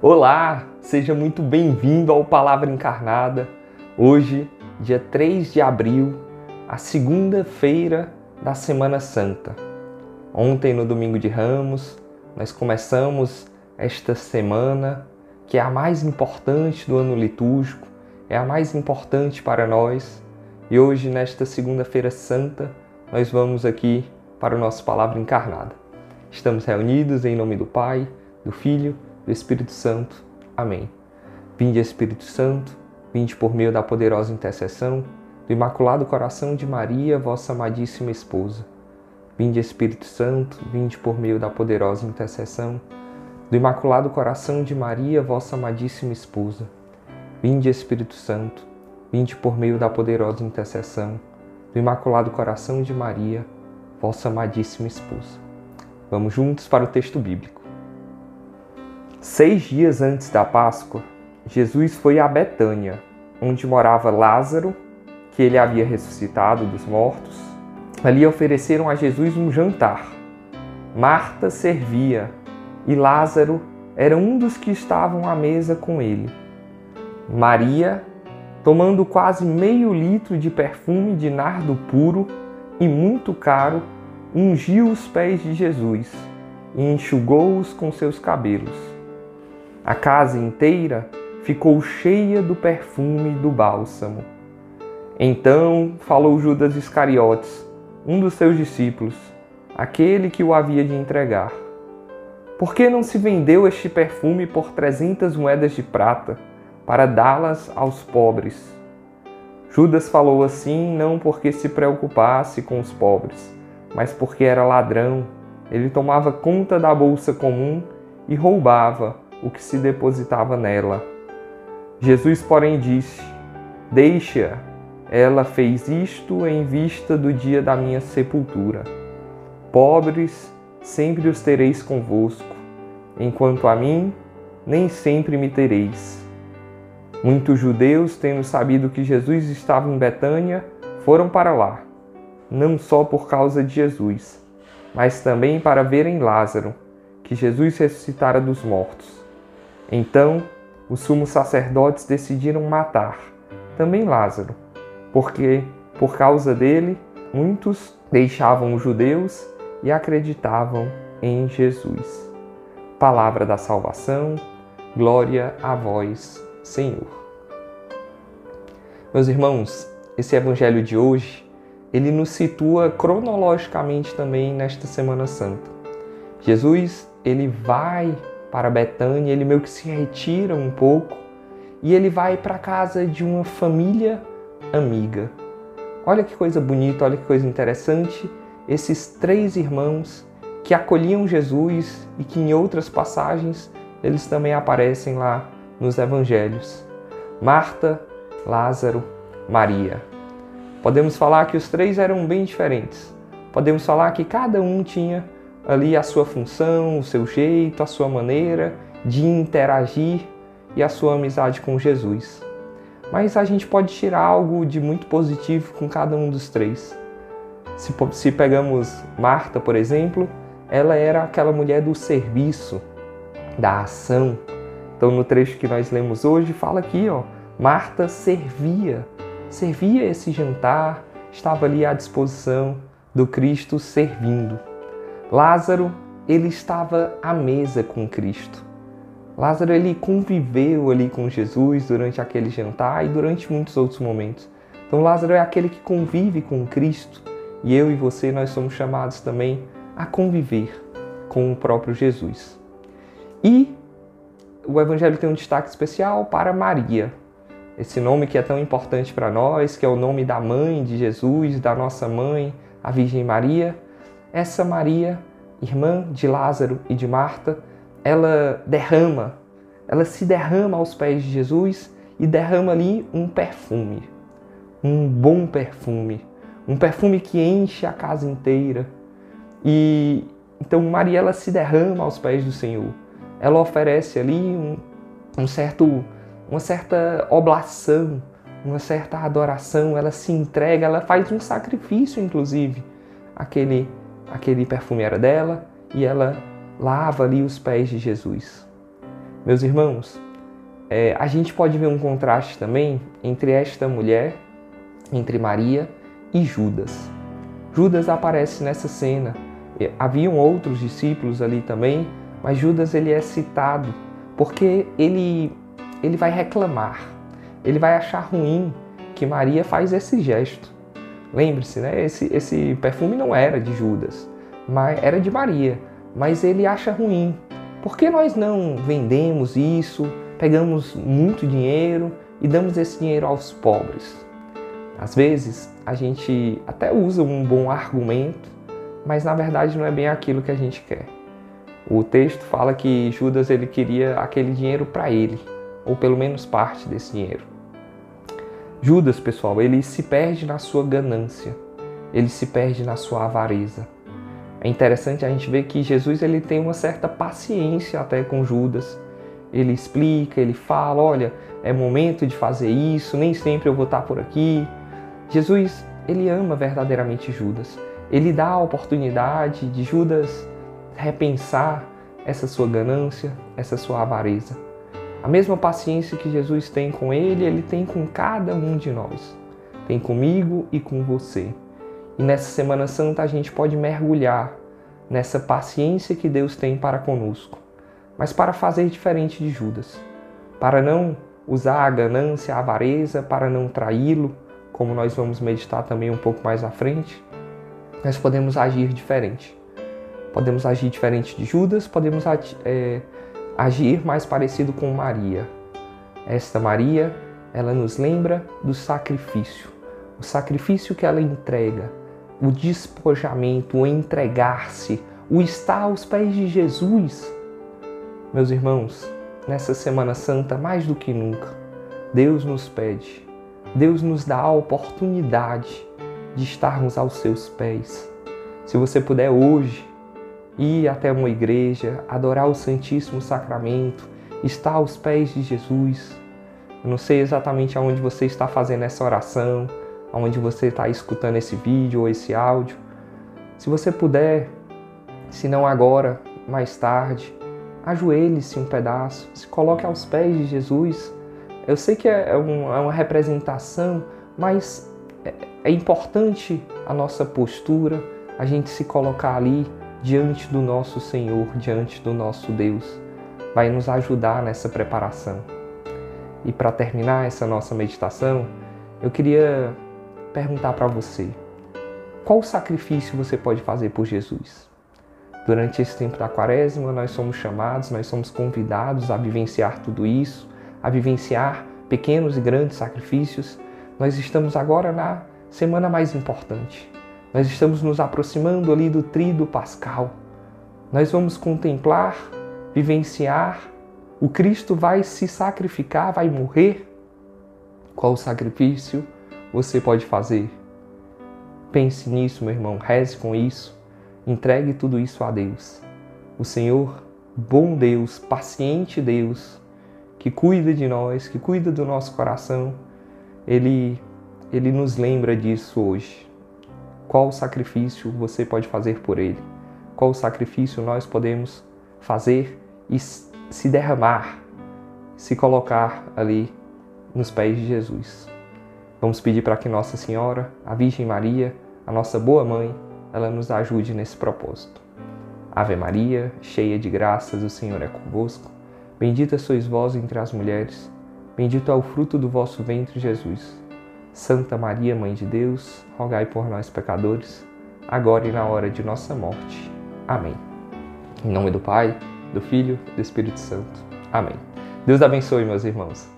Olá, seja muito bem-vindo ao Palavra Encarnada. Hoje, dia 3 de abril, a segunda-feira da Semana Santa. Ontem, no domingo de Ramos, nós começamos esta semana, que é a mais importante do ano litúrgico, é a mais importante para nós. E hoje, nesta segunda-feira santa, nós vamos aqui para o nosso Palavra Encarnada. Estamos reunidos em nome do Pai, do Filho do Espírito Santo. Amém. Vinde, Espírito Santo, vinde por meio da poderosa intercessão do Imaculado Coração de Maria, vossa amadíssima esposa. Vinde, Espírito Santo, vinde por meio da poderosa intercessão do Imaculado Coração de Maria, vossa amadíssima esposa. Vinde, Espírito Santo, vinde por meio da poderosa intercessão do Imaculado Coração de Maria, vossa amadíssima esposa. Vamos juntos para o texto bíblico. Seis dias antes da Páscoa, Jesus foi a Betânia, onde morava Lázaro, que ele havia ressuscitado dos mortos. Ali ofereceram a Jesus um jantar. Marta servia e Lázaro era um dos que estavam à mesa com ele. Maria, tomando quase meio litro de perfume de nardo puro e muito caro, ungiu os pés de Jesus e enxugou-os com seus cabelos. A casa inteira ficou cheia do perfume do bálsamo. Então falou Judas Iscariotes, um dos seus discípulos, aquele que o havia de entregar. Por que não se vendeu este perfume por trezentas moedas de prata, para dá-las aos pobres? Judas falou assim não porque se preocupasse com os pobres, mas porque era ladrão. Ele tomava conta da bolsa comum e roubava o que se depositava nela. Jesus, porém, disse: Deixa, ela fez isto em vista do dia da minha sepultura. Pobres sempre os tereis convosco, enquanto a mim nem sempre me tereis. Muitos judeus, tendo sabido que Jesus estava em Betânia, foram para lá, não só por causa de Jesus, mas também para verem Lázaro, que Jesus ressuscitara dos mortos. Então, os sumos sacerdotes decidiram matar também Lázaro, porque por causa dele muitos deixavam os judeus e acreditavam em Jesus. Palavra da salvação, glória a vós, Senhor. Meus irmãos, esse evangelho de hoje, ele nos situa cronologicamente também nesta Semana Santa. Jesus, ele vai para Betânia, ele meio que se retira um pouco e ele vai para casa de uma família amiga. Olha que coisa bonita, olha que coisa interessante, esses três irmãos que acolhiam Jesus e que em outras passagens eles também aparecem lá nos evangelhos. Marta, Lázaro, Maria. Podemos falar que os três eram bem diferentes. Podemos falar que cada um tinha ali a sua função, o seu jeito, a sua maneira de interagir e a sua amizade com Jesus. Mas a gente pode tirar algo de muito positivo com cada um dos três. Se, se pegamos Marta, por exemplo, ela era aquela mulher do serviço, da ação. Então, no trecho que nós lemos hoje, fala aqui, ó, Marta servia, servia esse jantar, estava ali à disposição do Cristo servindo. Lázaro, ele estava à mesa com Cristo. Lázaro ele conviveu ali com Jesus durante aquele jantar e durante muitos outros momentos. Então Lázaro é aquele que convive com Cristo e eu e você nós somos chamados também a conviver com o próprio Jesus. E o evangelho tem um destaque especial para Maria. Esse nome que é tão importante para nós, que é o nome da mãe de Jesus, da nossa mãe, a Virgem Maria essa Maria, irmã de Lázaro e de Marta, ela derrama, ela se derrama aos pés de Jesus e derrama ali um perfume, um bom perfume, um perfume que enche a casa inteira. E então Maria ela se derrama aos pés do Senhor. Ela oferece ali um, um certo, uma certa oblação, uma certa adoração. Ela se entrega, ela faz um sacrifício, inclusive, aquele aquele perfume era dela e ela lava ali os pés de Jesus. Meus irmãos, é, a gente pode ver um contraste também entre esta mulher, entre Maria e Judas. Judas aparece nessa cena. Haviam outros discípulos ali também, mas Judas ele é citado porque ele ele vai reclamar. Ele vai achar ruim que Maria faz esse gesto. Lembre-se, né? Esse, esse perfume não era de Judas, mas era de Maria. Mas ele acha ruim. Por que nós não vendemos isso, pegamos muito dinheiro e damos esse dinheiro aos pobres? Às vezes a gente até usa um bom argumento, mas na verdade não é bem aquilo que a gente quer. O texto fala que Judas ele queria aquele dinheiro para ele, ou pelo menos parte desse dinheiro. Judas, pessoal, ele se perde na sua ganância, ele se perde na sua avareza. É interessante a gente ver que Jesus ele tem uma certa paciência até com Judas. Ele explica, ele fala, olha, é momento de fazer isso, nem sempre eu vou estar por aqui. Jesus, ele ama verdadeiramente Judas. Ele dá a oportunidade de Judas repensar essa sua ganância, essa sua avareza. A mesma paciência que Jesus tem com ele, ele tem com cada um de nós. Tem comigo e com você. E nessa Semana Santa a gente pode mergulhar nessa paciência que Deus tem para conosco, mas para fazer diferente de Judas, para não usar a ganância, a avareza, para não traí-lo, como nós vamos meditar também um pouco mais à frente, nós podemos agir diferente. Podemos agir diferente de Judas, podemos é, agir mais parecido com Maria. Esta Maria, ela nos lembra do sacrifício, o sacrifício que ela entrega, o despojamento, o entregar-se, o estar aos pés de Jesus. Meus irmãos, nessa Semana Santa, mais do que nunca, Deus nos pede, Deus nos dá a oportunidade de estarmos aos seus pés. Se você puder hoje ir até uma igreja, adorar o Santíssimo Sacramento, estar aos pés de Jesus. Eu não sei exatamente aonde você está fazendo essa oração, aonde você está escutando esse vídeo ou esse áudio. Se você puder, se não agora, mais tarde, ajoelhe-se um pedaço, se coloque aos pés de Jesus. Eu sei que é, é, é uma representação, mas é, é importante a nossa postura, a gente se colocar ali diante do nosso Senhor, diante do nosso Deus, vai nos ajudar nessa preparação. E para terminar essa nossa meditação, eu queria perguntar para você: qual sacrifício você pode fazer por Jesus? Durante esse tempo da quaresma, nós somos chamados, nós somos convidados a vivenciar tudo isso, a vivenciar pequenos e grandes sacrifícios. Nós estamos agora na semana mais importante, nós estamos nos aproximando ali do trido pascal. Nós vamos contemplar, vivenciar. O Cristo vai se sacrificar, vai morrer. Qual sacrifício você pode fazer? Pense nisso, meu irmão, reze com isso. Entregue tudo isso a Deus. O Senhor, bom Deus, paciente Deus, que cuida de nós, que cuida do nosso coração, ele, ele nos lembra disso hoje. Qual sacrifício você pode fazer por ele? Qual sacrifício nós podemos fazer e se derramar, se colocar ali nos pés de Jesus? Vamos pedir para que Nossa Senhora, a Virgem Maria, a nossa boa mãe, ela nos ajude nesse propósito. Ave Maria, cheia de graças, o Senhor é convosco. Bendita sois vós entre as mulheres, bendito é o fruto do vosso ventre, Jesus. Santa Maria, Mãe de Deus, rogai por nós, pecadores, agora e na hora de nossa morte. Amém. Em nome do Pai, do Filho do Espírito Santo. Amém. Deus abençoe, meus irmãos.